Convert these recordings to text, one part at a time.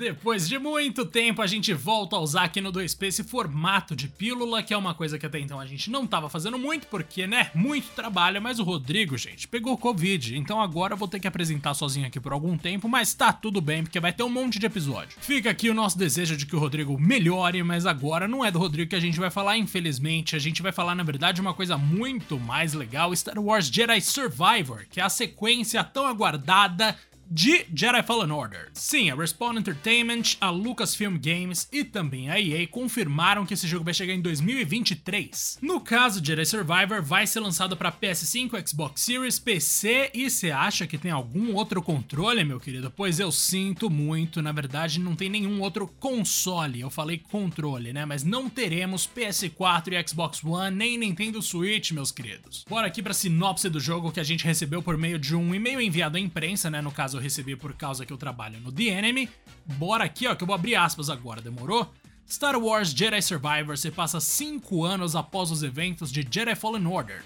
Depois de muito tempo, a gente volta a usar aqui no 2P esse formato de pílula, que é uma coisa que até então a gente não tava fazendo muito, porque, né, muito trabalho, mas o Rodrigo, gente, pegou Covid, então agora eu vou ter que apresentar sozinho aqui por algum tempo, mas tá tudo bem, porque vai ter um monte de episódio. Fica aqui o nosso desejo de que o Rodrigo melhore, mas agora não é do Rodrigo que a gente vai falar, infelizmente, a gente vai falar, na verdade, uma coisa muito mais legal, Star Wars Jedi Survivor, que é a sequência tão aguardada de Jedi Fallen Order. Sim, a Respawn Entertainment, a Lucasfilm Games e também a EA confirmaram que esse jogo vai chegar em 2023. No caso, Jedi Survivor vai ser lançado para PS5, Xbox Series, PC e você acha que tem algum outro controle, meu querido? Pois eu sinto muito, na verdade não tem nenhum outro console. Eu falei controle, né? Mas não teremos PS4 e Xbox One, nem Nintendo Switch, meus queridos. Bora aqui para sinopse do jogo que a gente recebeu por meio de um e-mail enviado à imprensa, né? No caso eu recebi por causa que eu trabalho no The Enemy. Bora aqui, ó, que eu vou abrir aspas agora, demorou? Star Wars Jedi Survivor se passa 5 anos após os eventos de Jedi Fallen Order.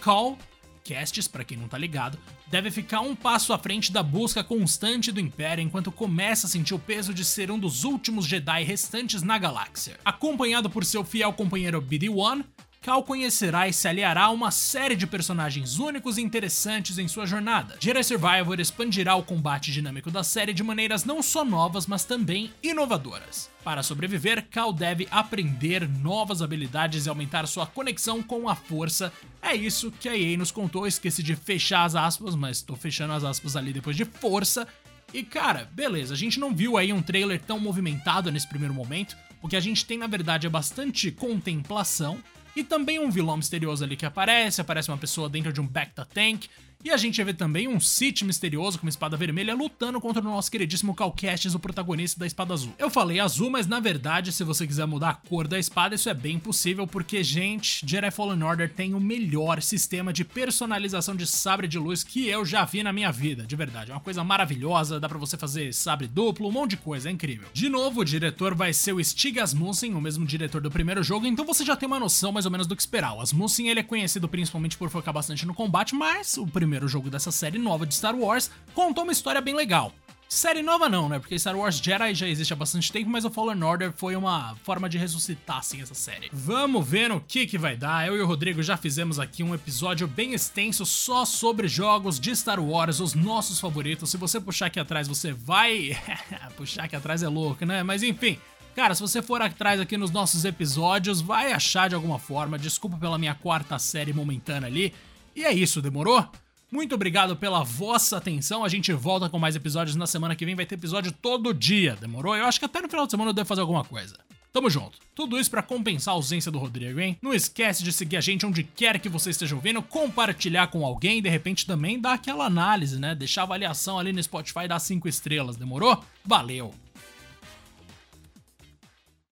Call, Castes, para quem não tá ligado, deve ficar um passo à frente da busca constante do Império enquanto começa a sentir o peso de ser um dos últimos Jedi restantes na galáxia. Acompanhado por seu fiel companheiro BD-1, Cal conhecerá e se aliará a uma série de personagens únicos e interessantes em sua jornada. Jedi Survivor expandirá o combate dinâmico da série de maneiras não só novas, mas também inovadoras. Para sobreviver, Cal deve aprender novas habilidades e aumentar sua conexão com a força. É isso que a EA nos contou, esqueci de fechar as aspas, mas tô fechando as aspas ali depois de força. E cara, beleza, a gente não viu aí um trailer tão movimentado nesse primeiro momento. O que a gente tem na verdade é bastante contemplação e também um vilão misterioso ali que aparece, aparece uma pessoa dentro de um Bacta Tank, e a gente vê também um Sith misterioso com uma espada vermelha lutando contra o nosso queridíssimo Cal Kestis, o protagonista da espada azul. Eu falei azul, mas na verdade, se você quiser mudar a cor da espada, isso é bem possível, porque, gente, Jedi Fallen Order tem o melhor sistema de personalização de sabre de luz que eu já vi na minha vida, de verdade. É uma coisa maravilhosa, dá pra você fazer sabre duplo, um monte de coisa, é incrível. De novo, o diretor vai ser o Stig Asmussen, o mesmo diretor do primeiro jogo, então você já tem uma noção mais ou menos do que esperar. O Asmussen, ele é conhecido principalmente por focar bastante no combate, mas o primeiro primeiro jogo dessa série nova de Star Wars, contou uma história bem legal. Série nova não, né? Porque Star Wars Jedi já existe há bastante tempo, mas o Fallen Order foi uma forma de ressuscitar, assim, essa série. Vamos ver no que que vai dar. Eu e o Rodrigo já fizemos aqui um episódio bem extenso só sobre jogos de Star Wars, os nossos favoritos. Se você puxar aqui atrás, você vai... puxar aqui atrás é louco, né? Mas enfim... Cara, se você for atrás aqui nos nossos episódios, vai achar de alguma forma. Desculpa pela minha quarta série momentânea ali. E é isso, demorou? Muito obrigado pela vossa atenção. A gente volta com mais episódios na semana que vem. Vai ter episódio todo dia, demorou? Eu acho que até no final de semana eu devo fazer alguma coisa. Tamo junto. Tudo isso para compensar a ausência do Rodrigo, hein? Não esquece de seguir a gente onde quer que você esteja ouvindo, compartilhar com alguém, de repente também dar aquela análise, né? Deixar avaliação ali no Spotify das 5 estrelas, demorou? Valeu!